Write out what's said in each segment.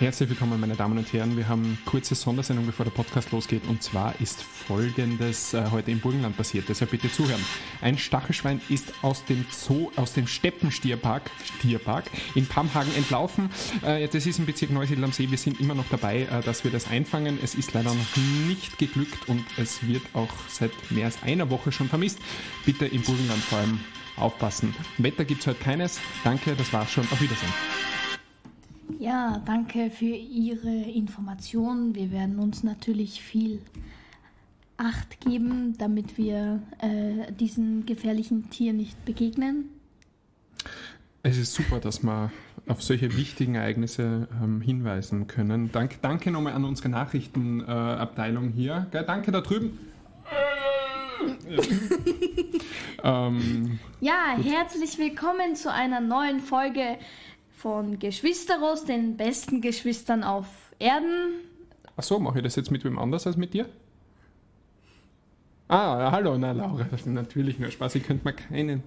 Herzlich willkommen, meine Damen und Herren. Wir haben kurze Sondersendung, bevor der Podcast losgeht. Und zwar ist Folgendes äh, heute im Burgenland passiert. Deshalb bitte zuhören. Ein Stachelschwein ist aus dem Zoo, aus dem Steppenstierpark Stierpark in Pamhagen entlaufen. Äh, das ist im Bezirk Neusiedl am See. Wir sind immer noch dabei, äh, dass wir das einfangen. Es ist leider noch nicht geglückt und es wird auch seit mehr als einer Woche schon vermisst. Bitte im Burgenland vor allem aufpassen. Wetter gibt es heute keines. Danke, das war's schon. Auf Wiedersehen. Ja, danke für Ihre Informationen. Wir werden uns natürlich viel Acht geben, damit wir äh, diesen gefährlichen Tier nicht begegnen. Es ist super, dass wir auf solche wichtigen Ereignisse ähm, hinweisen können. Dank, danke nochmal an unsere Nachrichtenabteilung äh, hier. Gell, danke da drüben. ähm, ja, herzlich willkommen zu einer neuen Folge von Geschwisteros, den besten Geschwistern auf Erden. Ach so, mache ich das jetzt mit wem anders als mit dir? Ah, hallo, na Laura, das ist natürlich nur Spaß. Ich könnte mir keine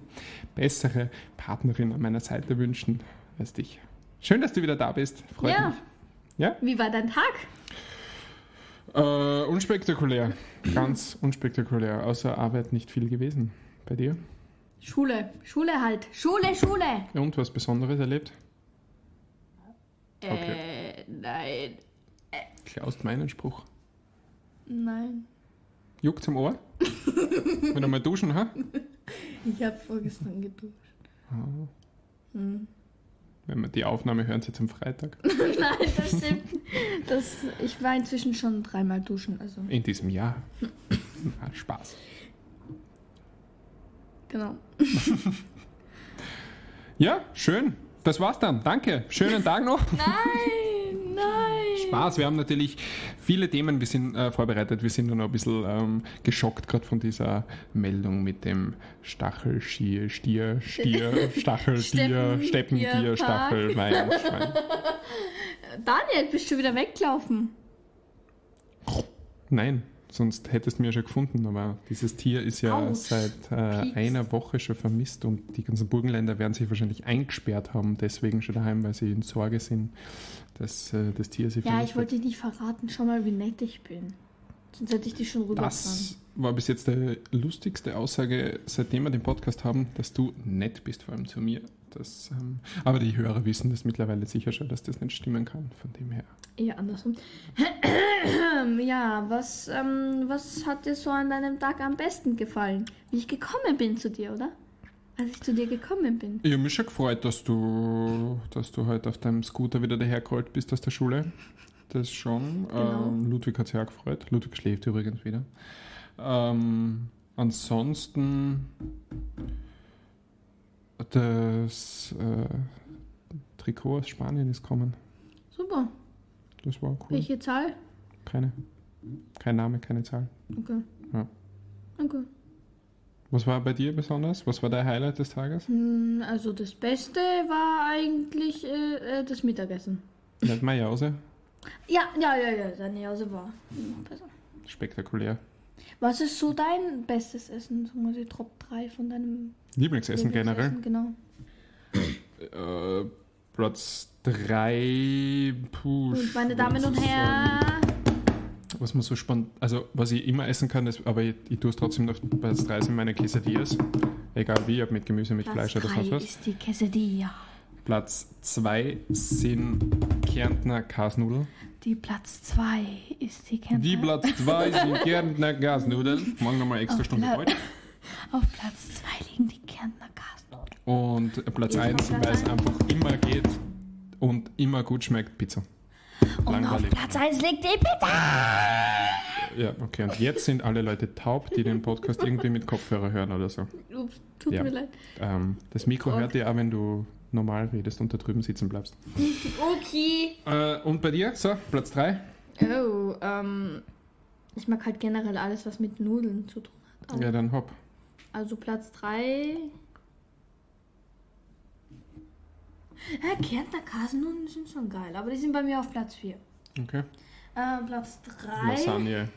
bessere Partnerin an meiner Seite wünschen als dich. Schön, dass du wieder da bist. Freut ja. mich. Ja? Wie war dein Tag? Äh, unspektakulär. Ganz unspektakulär. Außer Arbeit nicht viel gewesen. Bei dir? Schule. Schule halt. Schule, Schule. Und was Besonderes erlebt? Okay. Äh, nein. Äh. Klaust meinen Spruch? Nein. Juckt zum Ohr? Wenn du mal duschen, ha? Ich habe vorgestern geduscht. Oh. Hm. Wenn wir die Aufnahme hören, sie zum Freitag. Nein, das stimmt. Das, ich war inzwischen schon dreimal duschen. Also. In diesem Jahr. Spaß. Genau. ja, schön. Das war's dann. Danke. Schönen Tag noch. Nein, nein. Spaß. Wir haben natürlich viele Themen. Wir sind äh, vorbereitet. Wir sind nur noch ein bisschen ähm, geschockt gerade von dieser Meldung mit dem Stachel, Stier, Stier, Stier, Stachel, Stier, Steppendier, Stachel, Wein, Schwein. Daniel, bist du wieder weggelaufen? Nein. Sonst hättest du mich ja schon gefunden, aber dieses Tier ist ja Aus. seit äh, einer Woche schon vermisst und die ganzen Burgenländer werden sich wahrscheinlich eingesperrt haben, deswegen schon daheim, weil sie in Sorge sind, dass äh, das Tier sie Ja, ich wollte dir nicht verraten, schau mal, wie nett ich bin. Sonst hätte ich dich schon rübergefahren. Das war bis jetzt die lustigste Aussage, seitdem wir den Podcast haben, dass du nett bist, vor allem zu mir. Das, ähm, aber die Hörer wissen das mittlerweile sicher schon, dass das nicht stimmen kann, von dem her. Eher andersrum. ja, was, ähm, was hat dir so an deinem Tag am besten gefallen? Wie ich gekommen bin zu dir, oder? Als ich zu dir gekommen bin. Ich habe mich schon gefreut, dass du, dass du heute auf deinem Scooter wieder dahergerollt bist aus der Schule. Das schon. Genau. Ähm, Ludwig hat sich auch gefreut. Ludwig schläft übrigens wieder. Ähm, ansonsten das äh, Trikot aus Spanien ist kommen. Super. Das war cool. Welche Zahl? Keine. Kein Name, keine Zahl. Okay. Ja. Okay. Was war bei dir besonders? Was war dein Highlight des Tages? Hm, also das Beste war eigentlich äh, äh das Mittagessen. Nicht Jause? Ja, ja, ja, ja, deine Jause war besser. Spektakulär. Was ist so dein bestes Essen? So mal die Top 3 von deinem Lieblingsessen, Lieblingsessen generell? Genau. Äh, Platz 3. Puh. Und meine Damen und Herren. Was man so spannend, also was ich immer essen kann, ist, aber ich, ich tue es trotzdem auf Platz 3 sind meine Quesadillas. Egal wie, ob mit Gemüse, mit Platz Fleisch oder sonst was. ist die Quesadilla. Platz 2 sind Kärntner Kasnudeln. Die Platz 2 ist die Kärntner. Die Platz 2 sind Kärntner Kasnudeln. Morgen nochmal extra auf Stunde Freude. Auf Platz 2 liegen die Kärntner Kasnudeln. Und Platz 1, weil es einfach immer geht und immer gut schmeckt, Pizza. Und auf Platz 1 liegt die Pizza! Ja, okay. Und jetzt sind alle Leute taub, die den Podcast irgendwie mit Kopfhörer hören oder so. Ups, tut ja. mir leid. Ähm, das Mikro okay. hört ihr auch, wenn du normal redest und da drüben sitzen bleibst. Okay. Äh, und bei dir? So, Platz 3? Oh, ähm, ich mag halt generell alles, was mit Nudeln zu tun hat. ja, dann hopp. Also Platz 3. Ja, Kärntner Kasennudeln sind schon geil, aber die sind bei mir auf Platz 4. Okay. Äh, Platz 3. Lasagne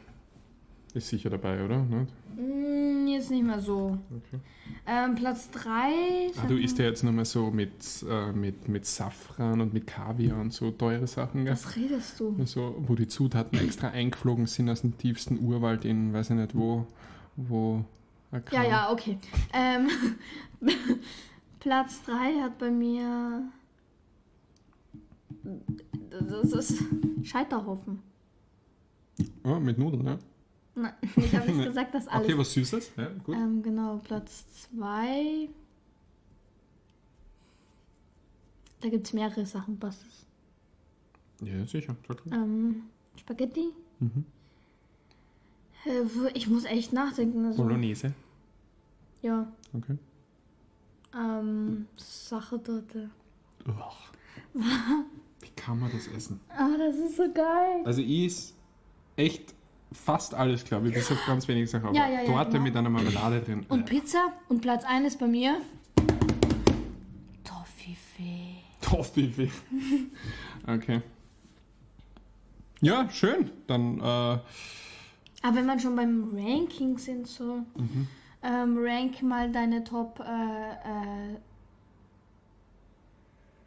ist sicher dabei, oder? Mm, jetzt nicht mehr so. Okay. Ähm, Platz 3. Ah, du isst ja jetzt nochmal so mit, äh, mit, mit Safran und mit Kaviar und so teure Sachen, gell? Was redest du? So, wo die Zutaten extra eingeflogen sind aus dem tiefsten Urwald in, weiß ich nicht wo, wo. ein Ja, ja, okay. Ähm, Platz 3 hat bei mir. Das ist Scheiterhaufen. Ah, mit Nudeln, ja. Nein, ich habe nicht gesagt, dass alles. Okay, was Süßes, ja, gut. ähm, genau, Platz 2. Da gibt es mehrere Sachen, was ist. Ja, sicher. Ähm, Spaghetti? Mhm. Äh, ich muss echt nachdenken. Also, Bolognese, ja. okay. Ähm, Sachertorte. Uach. Wie kann man das essen? Ah, das ist so geil. Also ich is echt fast alles, glaube ich, bis auf ganz wenige Sachen. Aber Ja, ja, ja, Torte genau. mit einer Marmelade drin. Und Pizza? Und Platz 1 ist bei mir. Toffifee. Toffifee. okay. Ja, schön. Dann, äh, Aber wenn man schon beim Ranking sind, so. Mhm. Ähm, rank mal deine Top. Äh, äh,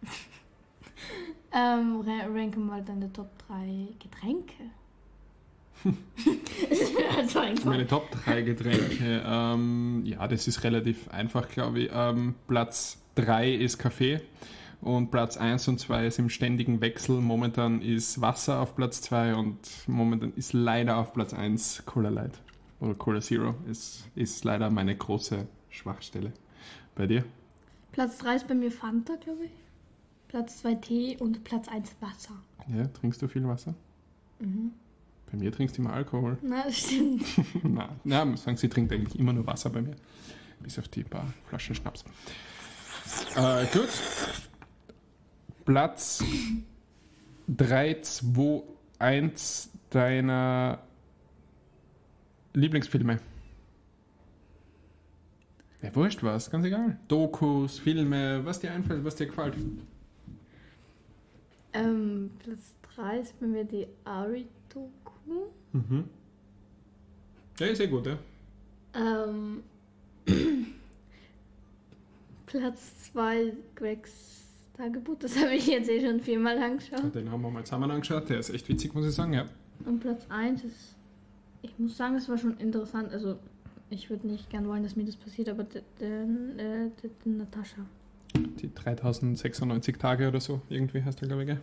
ähm, ra rank mal deine Top 3 Getränke. meine Top 3 Getränke. Ähm, ja, das ist relativ einfach, glaube ich. Ähm, Platz 3 ist Kaffee. Und Platz 1 und 2 ist im ständigen Wechsel. Momentan ist Wasser auf Platz 2 und momentan ist leider auf Platz 1 Cola Light. Oder Cola Zero ist, ist leider meine große Schwachstelle. Bei dir? Platz 3 ist bei mir Fanta, glaube ich. Platz 2 Tee und Platz 1 Wasser. Ja, trinkst du viel Wasser? Mhm. Bei mir trinkst du immer Alkohol. Na, das stimmt. Na, na, muss sagen, sie trinkt eigentlich immer nur Wasser bei mir. Bis auf die paar Flaschen Schnaps. Äh, gut. Platz 3, 2, 1 deiner Lieblingsfilme. Ja, wurscht was, ganz egal. Dokus, Filme, was dir einfällt, was dir gefällt. Ähm, Platz 3 ist bei mir die Ari-Doku. Mhm. Ja, ist sehr gut, ja. Ähm, Platz 2 Gregs Tagebuch, das habe ich jetzt eh schon viermal angeschaut. Den haben wir mal zusammen angeschaut, der ist echt witzig, muss ich sagen, ja. Und Platz 1 ist, ich muss sagen, es war schon interessant. Also, ich würde nicht gern wollen, dass mir das passiert, aber der, der, äh, der Natascha. Die 3096 Tage oder so, irgendwie heißt der, glaube ich, gell?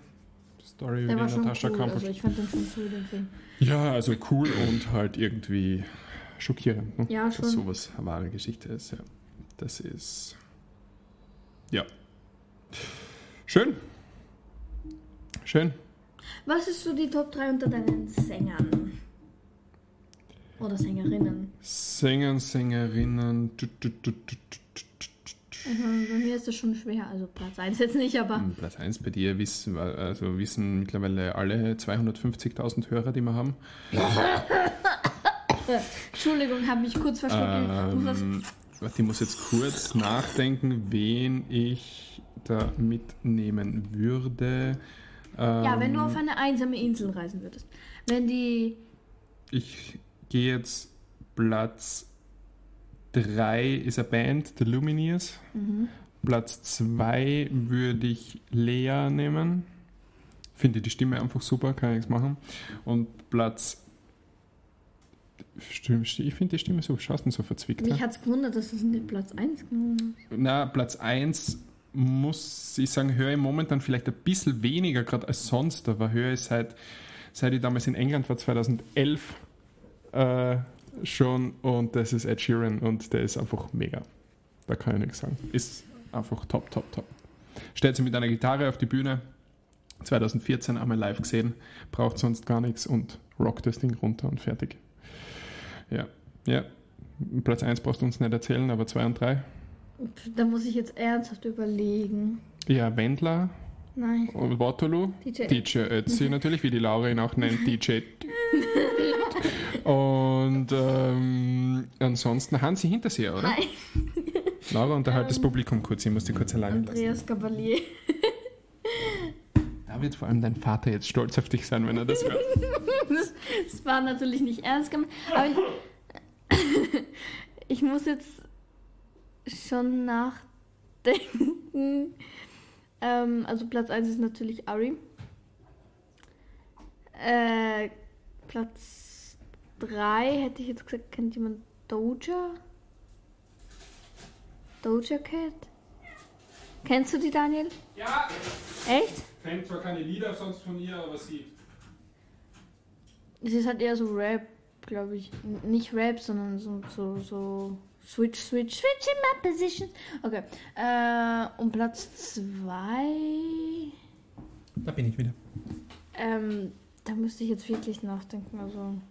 Story Der über die Natascha cool. Kampusch. Also, ich fand den schon cool, den Film. Ja, also cool und halt irgendwie schockierend, ne? Ja, dass schon. sowas eine wahre Geschichte ist. Ja. Das ist. Ja. Schön. Schön. Was ist so die Top 3 unter deinen Sängern? Oder Sängerinnen? Sänger, Sängerinnen. tut, tut, tut, Also, bei mir ist das schon schwer. Also, Platz 1 jetzt nicht, aber. Hm, Platz 1 bei dir wissen, also wissen mittlerweile alle 250.000 Hörer, die wir haben. Entschuldigung, habe mich kurz verschluckt. Ähm, warte, ich muss jetzt kurz nachdenken, wen ich da mitnehmen würde. Ja, wenn du Ähm, auf eine einsame Insel reisen würdest. Wenn die. Ich gehe jetzt Platz 3 ist eine Band, The Lumineers. Mhm. Platz 2 würde ich Lea nehmen. Finde die Stimme einfach super, kann ich nichts machen. Und Platz. Ich finde die Stimme so, schaust so verzwickt. Mich hat es gewundert, dass es nicht Platz 1 genommen hat. Na, Platz 1 muss ich sagen, höre ich momentan vielleicht ein bisschen weniger gerade als sonst, aber höre ich seit, seit ich damals in England war, 2011 äh, schon und das ist Ed Sheeran und der ist einfach mega. Da kann ich nichts sagen. Ist einfach top, top, top. Stellt sich mit einer Gitarre auf die Bühne, 2014 einmal live gesehen, braucht sonst gar nichts und rockt das Ding runter und fertig. Ja, ja. Platz 1 brauchst du uns nicht erzählen, aber 2 und 3. Pff, Da muss ich jetzt ernsthaft überlegen. Ja, Wendler Nein. und Waterloo. DJ. DJ Ötzi natürlich, wie die Laura ihn auch nennt, DJ. Und ähm, ansonsten Hansi Hinterseher, oder? Nein. Laura, unterhalt das Publikum kurz, ich muss dich kurz allein lassen. Andreas Gabalier. Da wird vor allem dein Vater jetzt stolz auf dich sein, wenn er das hört. Das, das war natürlich nicht ernst gemeint. Aber ich, ich muss jetzt schon nachdenken. Ähm, also Platz 1 ist natürlich Ari. Äh, Platz 3 hätte ich jetzt gesagt, kennt jemand Doja? Doja Cat? Kennst du die, Daniel? Ja, Echt? kennt zwar keine Lieder sonst von ihr, aber sie. Sie ist halt eher so Rap, glaube ich. N- Nicht Rap, sondern so, so, so Switch, Switch, Switch in my position. Okay. Äh, und Platz 2. Da bin ich wieder. Ähm, da müsste ich jetzt wirklich nachdenken. Also.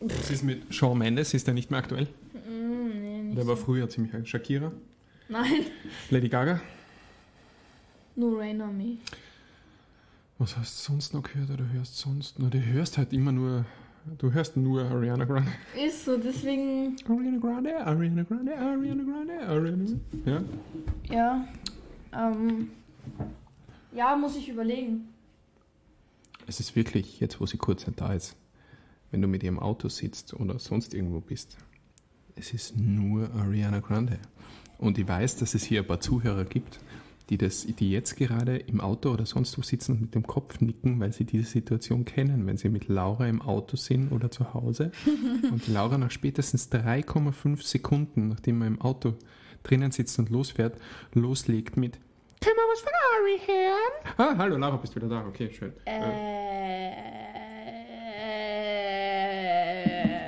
Was ist mit Shawn Mendes? Ist der nicht mehr aktuell? Mm, nee, nicht Der war so. früher ziemlich alt. Shakira, Nein. Lady Gaga. Nur Rain on Me. Was hast du sonst noch gehört oder hörst sonst nur? Du hörst halt immer nur. Du hörst nur Ariana Grande. Ist so, deswegen. Ariana Grande, Ariana Grande, Ariana Grande, Ariana Grande. Ja. Ja. Ähm. Ja, muss ich überlegen. Es ist wirklich, jetzt wo sie kurz nicht da ist, wenn du mit ihrem Auto sitzt oder sonst irgendwo bist, es ist nur Ariana Grande. Und ich weiß, dass es hier ein paar Zuhörer gibt, die, das, die jetzt gerade im Auto oder sonst wo sitzen und mit dem Kopf nicken, weil sie diese Situation kennen, wenn sie mit Laura im Auto sind oder zu Hause und Laura nach spätestens 3,5 Sekunden, nachdem man im Auto drinnen sitzt und losfährt, loslegt mit Können wir was von Ari hören? Ah, hallo, Laura, bist wieder da. Okay, schön. Äh,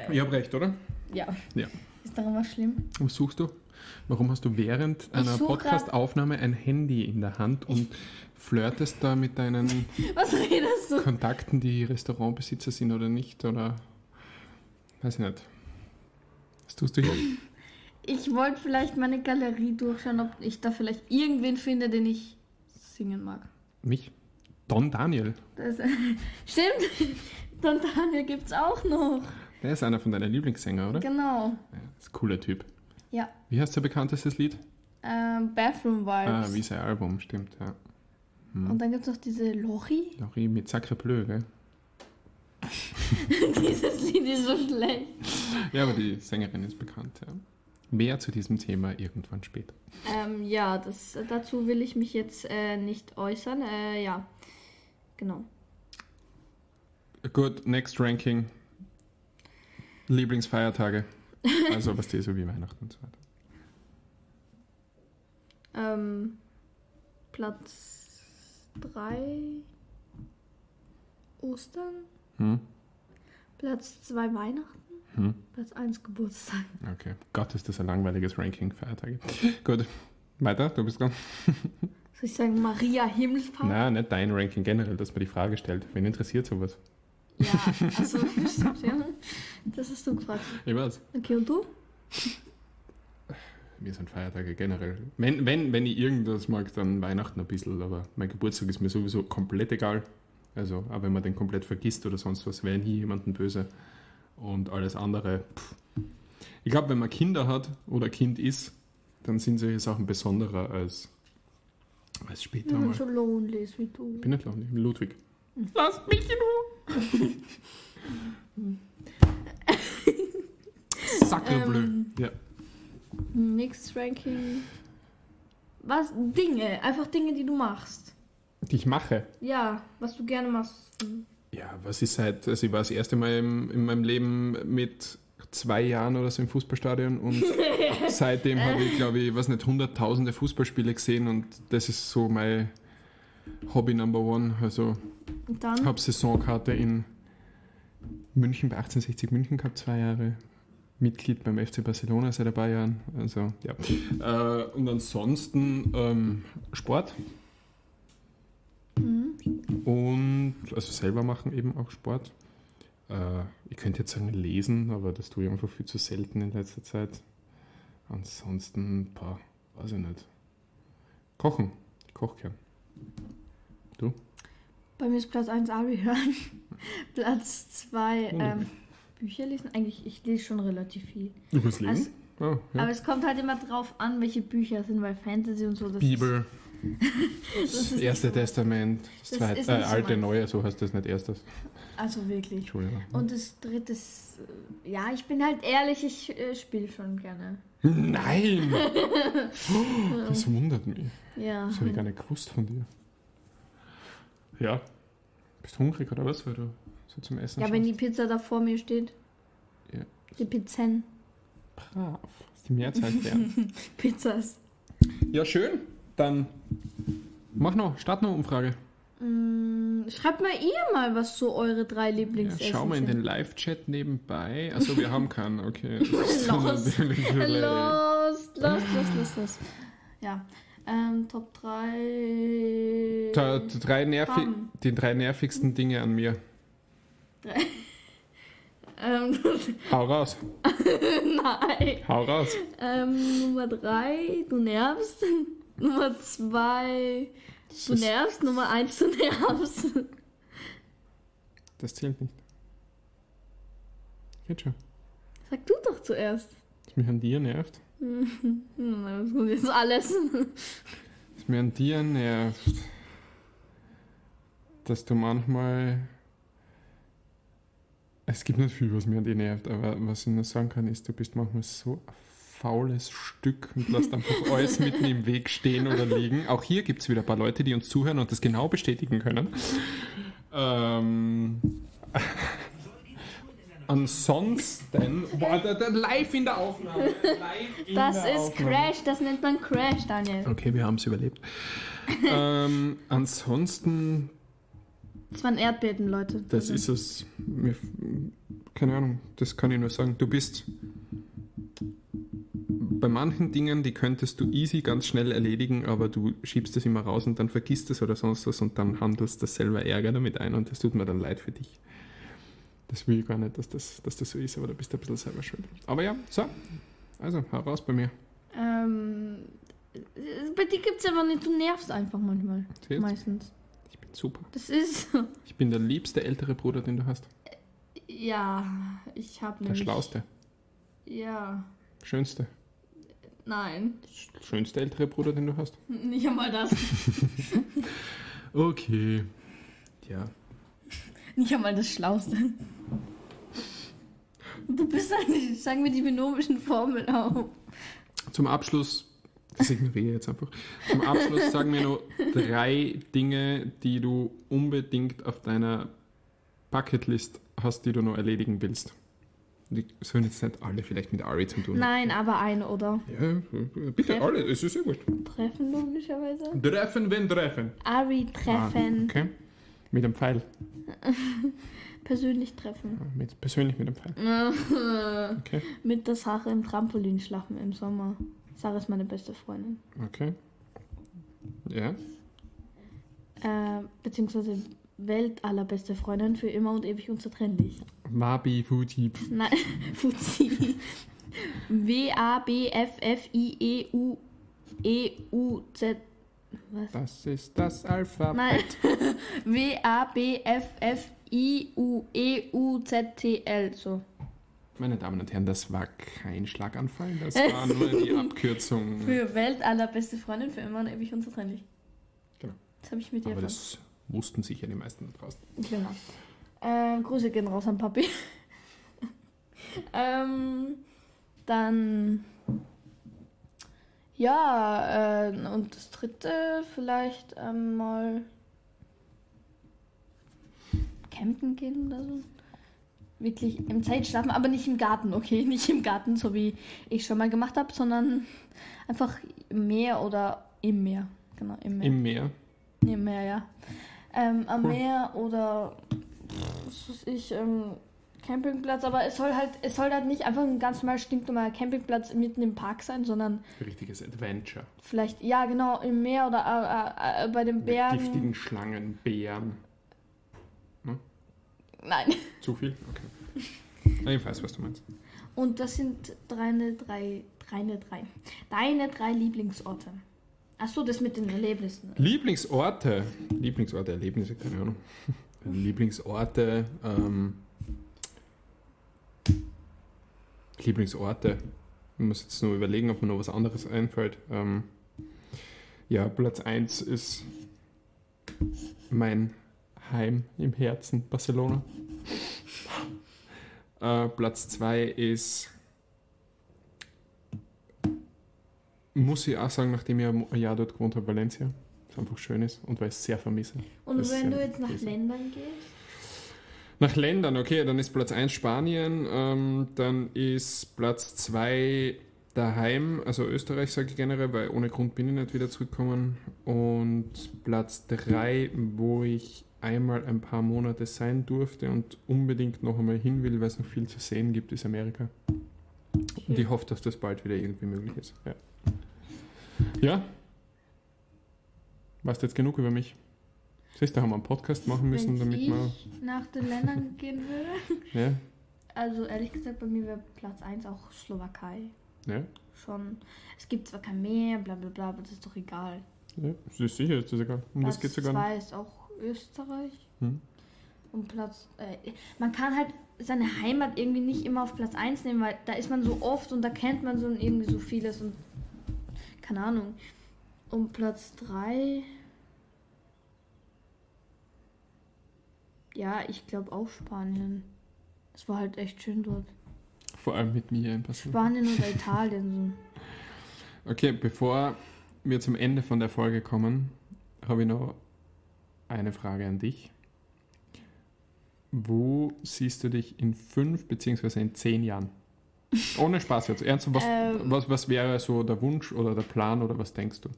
Äh. ich habe recht, oder? Ja. Ja. Ist daran was schlimm? Was suchst du? Warum hast du während einer Podcast-Aufnahme ein Handy in der Hand und flirtest da mit deinen Was redest du? Kontakten, die Restaurantbesitzer sind oder nicht? Oder weiß ich nicht. Was tust du hier? Ich wollte vielleicht meine Galerie durchschauen, ob ich da vielleicht irgendwen finde, den ich singen mag. Mich? Don Daniel. Das, stimmt. Don Daniel gibt's auch noch. Der ist einer von deinen Lieblingssänger, oder? Genau. Ja, ist ein cooler Typ. Ja. Wie heißt sein bekanntestes Lied? Ähm, Bathroom Ah, Vibes. wie sein Album, stimmt, ja. Und dann gibt's noch diese Lori. Laurie mit Sacre Bleu, gell? Dieses Lied ist so schlecht. Ja, aber die Sängerin ist bekannt, ja. Mehr zu diesem Thema irgendwann später. Ähm, ja, das, dazu will ich mich jetzt äh, nicht äußern. Äh, ja, genau. Gut, next ranking. Lieblingsfeiertage. Also was die so wie Weihnachten und so weiter. Ähm, Platz 3 Ostern. Hm? Platz 2 Weihnachten. Hm? Platz 1 Geburtstag. Okay. Gott, ist das ein langweiliges Ranking, Feiertage. Gut, weiter, du bist dran. Soll ich sagen Maria Himmelfahrt? Na, nicht dein Ranking generell, dass man die Frage stellt. Wen interessiert sowas? Ja, also stimmt, ja. Das hast du gefragt. Ich weiß. Okay, und du? Mir sind Feiertage generell. Wenn, wenn, wenn ich irgendwas mag, dann Weihnachten ein bisschen, aber mein Geburtstag ist mir sowieso komplett egal. Also, auch wenn man den komplett vergisst oder sonst was, wäre nie jemanden böse. Und alles andere, pff. Ich glaube, wenn man Kinder hat oder Kind ist, dann sind solche Sachen besonderer als, als später Wenn man mal. so lonely ist wie du. Ich bin nicht lonely, ich bin Ludwig. Lasst mich in Ruhe! Sackelbleu. Ähm. ja. Nächstes Ranking. Was? Dinge. Einfach Dinge, die du machst. Die ich mache. Ja, was du gerne machst. Ja, was ist seit, also ich war das erste Mal im, in meinem Leben mit zwei Jahren oder so im Fußballstadion und seitdem habe ich, glaube ich, was nicht, hunderttausende Fußballspiele gesehen und das ist so mein Hobby Number One. Also Und dann? habe Saisonkarte in München bei 1860 München gehabt, zwei Jahre. Mitglied beim FC Barcelona seit ein paar Jahren. Also, ja. Äh, und ansonsten ähm, Sport. Und also selber machen eben auch Sport. Äh, ich könnte jetzt sagen lesen, aber das tue ich einfach viel zu selten in letzter Zeit. Ansonsten, paar, weiß ich nicht. Kochen. Ich koche gern. Bei mir ist Platz 1 Ari hören. Platz 2 Oh. ähm, Bücher lesen. Eigentlich, ich lese schon relativ viel. Übers Also, Lesen? oh, ja. Aber es kommt halt immer drauf an, welche Bücher es sind, weil Fantasy und so. Das Bibel. Ist, Das, die erste. Testament, das, Das zweite, äh, so alte, neue, so heißt das nicht erstes. Also wirklich. Entschuldigung. Und das dritte äh, ja, ich bin halt ehrlich, ich äh, spiele schon gerne. Nein! Das wundert mich. Ja. Das habe ich gar nicht gewusst von dir. Ja. Bist du hungrig oder was, weil du so zum Essen Ja, wenn die? Pizza da vor mir steht. Ja. Die Pizzen. Brav. Das ist die Mehrzahl klären. Pizzas. ja, schön. Dann mach noch, start noch Umfrage. Mm, schreibt mal ihr mal, was so eure drei Ja, Lieblingsessen schau mal in den Live-Chat nebenbei. Also wir haben keinen, okay. Los. Los, los, los, los, los. Ja. Ähm, Top 3. Da, die, drei nervi Bam. die drei nervigsten Dinge an mir. Ähm, Hau raus. nein. Hau raus. Ähm, Nummer 3, du nervst. Nummer 2, Das, du nervst. Nummer 1, du nervst. das zählt nicht. Geht schon. Sag du doch zuerst. Was mich an dir nervt. Hm, Das kommt jetzt alles. Was mir an dir nervt, dass du manchmal. Es gibt nicht viel, was mir an dir nervt, aber was ich nur sagen kann, ist, du bist manchmal so ein faules Stück und lässt einfach alles mitten im Weg stehen oder liegen. Auch hier gibt es wieder ein paar Leute, die uns zuhören und das genau bestätigen können. Ähm, ansonsten, boah, der, der live in der Aufnahme. Live in Das der ist Aufnahme. Crash, das nennt man Crash, Daniel. Okay, wir haben es überlebt. ähm, ansonsten, Das waren Erdbeben, Leute. das ist es. Mir, keine Ahnung, das kann ich nur sagen. Du bist bei manchen Dingen, die könntest du easy ganz schnell erledigen, aber du schiebst es immer raus und dann vergisst es oder sonst was und dann handelst das selber Ärger damit ein und das tut mir dann leid für dich. Das will ich gar nicht, dass das, dass das so ist, aber da bist du ein bisschen selber schuld. Aber ja, so. Also, hau raus bei mir. Ähm, bei dir gibt es aber nicht, du nervst einfach manchmal. Zählt's? Meistens. Super. Das ist. Ich bin der liebste ältere Bruder, den du hast. Ja, ich habe Der nämlich. schlauste, Ja, schönste. nein. Schönste ältere Bruder, den du hast? Nicht einmal das. Okay. Ja. Nicht einmal das Schlauste. Du bist eigentlich, sagen wir die binomischen Formeln auf. Zum Abschluss, das ignoriere ich jetzt einfach. Zum Abschluss sagen wir noch drei Dinge, die du unbedingt auf deiner Bucketlist hast, die du noch erledigen willst. Die sollen jetzt nicht alle vielleicht mit Ari zu tun haben. Nein, aber ein oder. Ja, bitte Treffen. alle, es ist sehr gut. Treffen logischerweise. Treffen, wenn treffen. Ari treffen. Ah, okay. Mit einem Pfeil. Persönlich treffen. Ja, Mit, persönlich mit einem Pfeil. Okay. Mit der Sache im Trampolin schlafen im Sommer. Sarah ist meine beste Freundin. Okay. Ja. Äh, beziehungsweise Welt allerbeste Freundin für immer und ewig unzertrennlich. Wabi Fuji. Nein, Fuzzi. W-A-B-F-F-I-E-U-E-U-Z. Was? Das ist das Alphabet. Nein. W-A-B-F-F-I-U-E-U-Z-T-L. So. Meine Damen und Herren, das war kein Schlaganfall, das war nur die Abkürzung. Für Welt allerbeste Freundin für immer und ewig unzertrennlich. Genau. Das habe ich mit dir Aber erfahren. das wussten sicher die meisten da draußen. Genau. Ähm, Grüße gehen raus an Papi. ähm, dann. Ja, äh, und das dritte vielleicht einmal campen gehen oder so. Wirklich im Zelt schlafen, aber nicht im Garten, okay? Nicht im Garten, so wie ich schon mal gemacht habe, sondern einfach im Meer oder im Meer. Genau, im Meer. Im Meer. Im Meer, ja. Ähm, am Cool. Meer oder was weiß ich, ähm, Campingplatz, aber es soll halt, es soll halt nicht einfach ein ganz normal stinknormaler Campingplatz mitten im Park sein, sondern Richtiges Adventure. vielleicht, ja genau, im Meer oder äh, äh, äh, bei den Mit Bergen. giftigen Schlangen, Bären. Nein. Zu viel? Okay. Ich weiß, was du meinst. Und das sind deine drei, deine drei, deine drei Lieblingsorte. Achso, das mit den Erlebnissen. Lieblingsorte. Lieblingsorte, Erlebnisse, keine Ahnung. Lieblingsorte. Ähm, Lieblingsorte. Ich muss jetzt nur überlegen, ob mir noch was anderes einfällt. Ähm, Ja, Platz 1 ist mein Heim im Herzen, Barcelona. Äh, Platz 2 ist, muss ich auch sagen, nachdem ich ein Jahr dort gewohnt habe, Valencia. Was einfach schön ist und weil ich es sehr vermisse. Und Das wenn du jetzt nach. Ländern gehst? Nach Ländern, okay, dann ist Platz 1 Spanien, ähm, dann ist Platz 2 daheim, also Österreich sage ich generell, weil ohne Grund bin ich nicht wieder zurückgekommen. Und Platz 3, wo ich einmal ein paar Monate sein durfte und unbedingt noch einmal hin will, weil es noch viel zu sehen gibt, ist Amerika. Und ich hoffe, dass das bald wieder irgendwie möglich ist. Ja. ja? Weißt du jetzt genug über mich? Siehst du, haben wir einen Podcast machen müssen, wenn damit ich wir. nach den Ländern gehen würde? Ja, Also ehrlich gesagt, bei mir wäre Platz 1 auch Slowakei. ja. Schon. Es gibt zwar kein Meer, bla bla bla, aber das ist doch egal. Ja, das ist sicher, ist das egal. Um das Platz geht sogar 2 ist auch Österreich. Hm. Und Platz. Äh, man kann halt seine Heimat irgendwie nicht immer auf Platz 1 nehmen, weil da ist man so oft und da kennt man so irgendwie so vieles und. Keine Ahnung. Und Platz 3. Ja, ich glaube auch Spanien. Es war halt echt schön dort. Vor allem mit mir ein bisschen. Spanien oder Italien Okay, bevor wir zum Ende von der Folge kommen, habe ich noch eine Frage an dich. Wo siehst du dich in fünf beziehungsweise in zehn Jahren? Ohne Spaß jetzt. Ernst, was, Ähm. was, was wäre so der Wunsch oder der Plan oder was denkst du?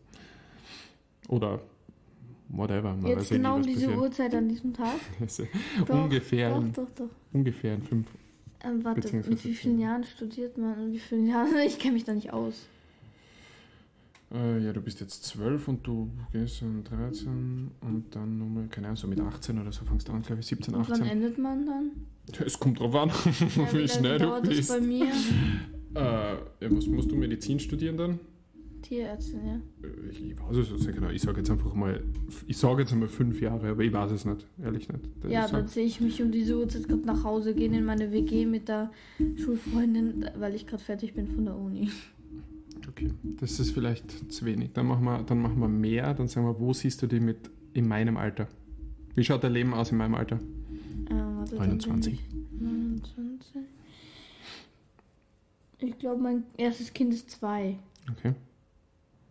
Oder whatever. Man Jetzt genau um diese passiert. Uhrzeit an diesem Tag. Doch, ungefähr, Doch, in, doch, doch. ungefähr in fünf. Ähm, warte, mit wie vielen. Jahren studiert man? Und wie vielen Jahren? Ich kenne mich da nicht aus. Äh, ja, du bist jetzt 12 und du gehst um 13 und dann nochmal, keine Ahnung, so mit 18 oder so fängst du an, glaube ich, 17, Und wann 18. endet man dann? Ja, Es kommt drauf an, Ja, wie schnell du dauert das bist. bei mir? Äh, ja, was musst du Medizin studieren dann? Tierärztin, ja. Äh, Ich weiß es jetzt nicht genau. Ich sage jetzt einfach mal, ich sage jetzt einmal fünf Jahre, aber ich weiß es nicht, ehrlich nicht. Ja, ich dann sehe ich mich um diese Uhrzeit gerade nach Hause gehen in meine WG mit der Schulfreundin, weil ich gerade fertig bin von der Uni. Okay, das ist vielleicht zu wenig. Dann machen, wir, dann machen wir mehr, dann sagen wir, wo siehst du dich mit in meinem Alter? Wie schaut dein Leben aus in meinem Alter? Äh, warte, dann 29. bin ich 29. Ich glaube, mein erstes Kind ist zwei. Okay,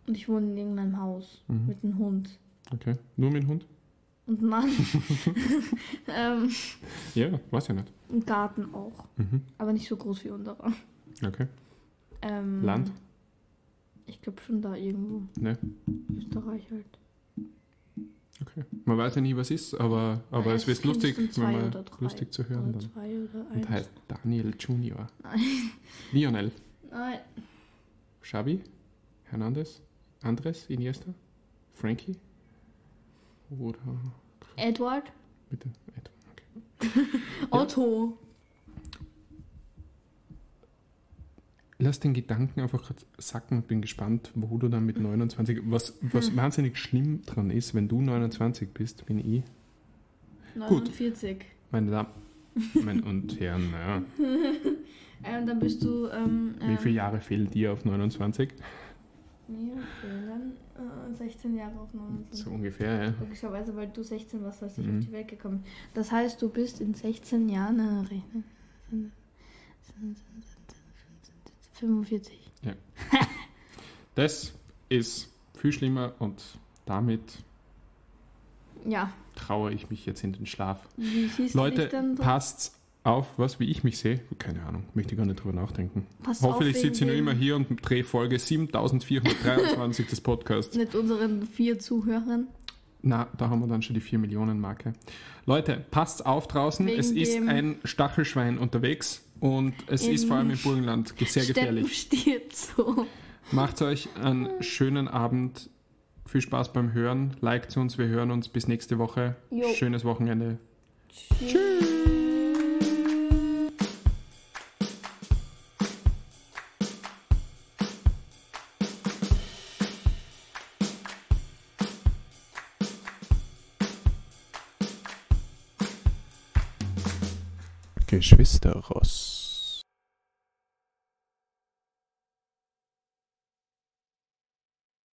Und ich wohne in irgendeinem Haus Mhm. mit einem Hund. okay. Nur mit dem Hund? Und Mann. ähm, Ja, weiß ich nicht. Ein Garten auch. Mhm. Aber nicht so groß wie unserer. Okay. Ähm, Land? Ich glaube schon da irgendwo. Ne? Österreich halt. Okay. Man weiß ja nie, was ist, aber, aber es wird lustig, wenn man lustig zu hören Oder dann. Und heißt Daniel Junior. Nein. Lionel. Nein. Xavi? Hernandez? Andres? Iniesta? Frankie? Oder Edward. bitte? Ed. Okay. Otto. Lass den Gedanken einfach gerade sacken und bin gespannt, wo du dann mit 29, was, was Hm. wahnsinnig schlimm dran ist, wenn du 29 bist, bin ich, 49. meine Damen meine und Herren, naja, Ähm, dann bist du. Ähm, wie ähm, viele Jahre fehlen dir auf 29? Mir fehlen äh, 16 Jahre auf 29. So ungefähr, ja. Logischerweise, weil du 16 warst, als ich Mhm. auf die Welt gekommen. Das heißt, du bist in 16 Jahren. Äh, rechnen. 45. Das ist viel schlimmer und damit Ja. traue ich mich jetzt in den Schlaf. Leute, passt auf, was, wie ich mich sehe. Keine Ahnung, möchte gar nicht drüber nachdenken. Pass Hoffentlich sitze ich nur immer hier und drehe Folge 7423 des Podcasts. Mit unseren vier Zuhörern. Na, da haben wir dann schon die 4 Millionen Marke. Leute, passt auf draußen. Wegen es ist ein Stachelschwein unterwegs und es ist vor allem im Burgenland ge- sehr gefährlich. steht so. Macht euch einen schönen Abend. Viel Spaß beim Hören. Liked uns. Wir hören uns bis nächste Woche. Jo. Schönes Wochenende. Tschüss. Geschwister Ross.